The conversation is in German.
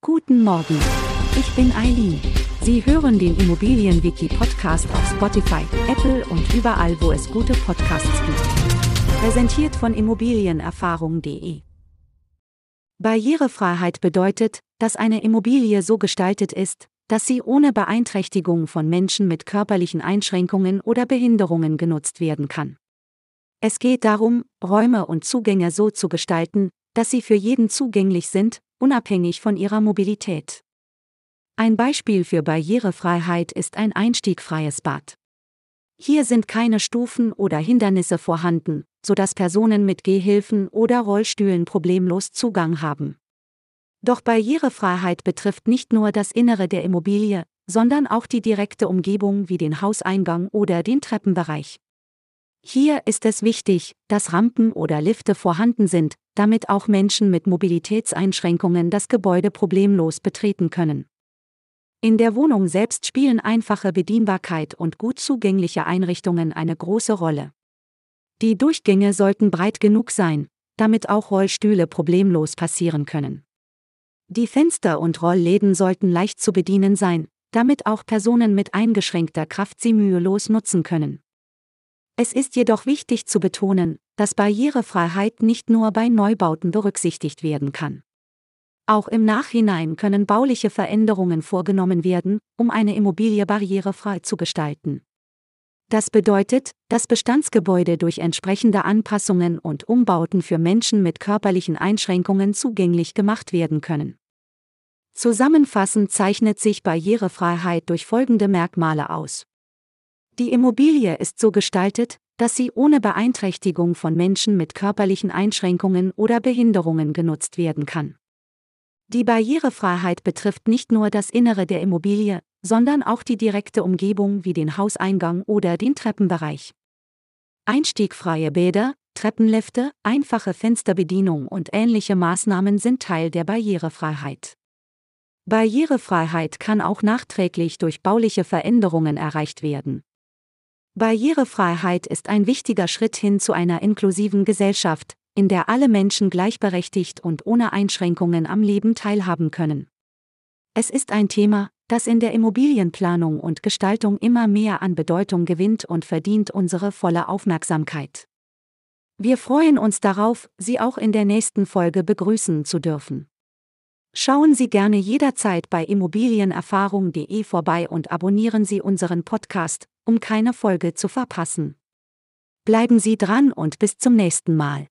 Guten Morgen. Ich bin Eileen. Sie hören den Immobilienwiki-Podcast auf Spotify, Apple und überall, wo es gute Podcasts gibt. Präsentiert von Immobilienerfahrung.de. Barrierefreiheit bedeutet, dass eine Immobilie so gestaltet ist, dass sie ohne Beeinträchtigung von Menschen mit körperlichen Einschränkungen oder Behinderungen genutzt werden kann. Es geht darum, Räume und Zugänge so zu gestalten, dass sie für jeden zugänglich sind, unabhängig von ihrer Mobilität. Ein Beispiel für Barrierefreiheit ist ein einstiegfreies Bad. Hier sind keine Stufen oder Hindernisse vorhanden, sodass Personen mit Gehhilfen oder Rollstühlen problemlos Zugang haben. Doch Barrierefreiheit betrifft nicht nur das Innere der Immobilie, sondern auch die direkte Umgebung wie den Hauseingang oder den Treppenbereich. Hier ist es wichtig, dass Rampen oder Lifte vorhanden sind, damit auch Menschen mit Mobilitätseinschränkungen das Gebäude problemlos betreten können. In der Wohnung selbst spielen einfache Bedienbarkeit und gut zugängliche Einrichtungen eine große Rolle. Die Durchgänge sollten breit genug sein, damit auch Rollstühle problemlos passieren können. Die Fenster und Rollläden sollten leicht zu bedienen sein, damit auch Personen mit eingeschränkter Kraft sie mühelos nutzen können. Es ist jedoch wichtig zu betonen, dass Barrierefreiheit nicht nur bei Neubauten berücksichtigt werden kann. Auch im Nachhinein können bauliche Veränderungen vorgenommen werden, um eine Immobilie barrierefrei zu gestalten. Das bedeutet, dass Bestandsgebäude durch entsprechende Anpassungen und Umbauten für Menschen mit körperlichen Einschränkungen zugänglich gemacht werden können. Zusammenfassend zeichnet sich Barrierefreiheit durch folgende Merkmale aus. Die Immobilie ist so gestaltet, dass sie ohne Beeinträchtigung von Menschen mit körperlichen Einschränkungen oder Behinderungen genutzt werden kann. Die Barrierefreiheit betrifft nicht nur das Innere der Immobilie, sondern auch die direkte Umgebung wie den Hauseingang oder den Treppenbereich. Einstiegfreie Bäder, Treppenlifte, einfache Fensterbedienung und ähnliche Maßnahmen sind Teil der Barrierefreiheit. Barrierefreiheit kann auch nachträglich durch bauliche Veränderungen erreicht werden. Barrierefreiheit ist ein wichtiger Schritt hin zu einer inklusiven Gesellschaft, in der alle Menschen gleichberechtigt und ohne Einschränkungen am Leben teilhaben können. Es ist ein Thema, das in der Immobilienplanung und Gestaltung immer mehr an Bedeutung gewinnt und verdient unsere volle Aufmerksamkeit. Wir freuen uns darauf, Sie auch in der nächsten Folge begrüßen zu dürfen. Schauen Sie gerne jederzeit bei immobilienerfahrung.de vorbei und abonnieren Sie unseren Podcast, um keine Folge zu verpassen. Bleiben Sie dran und bis zum nächsten Mal.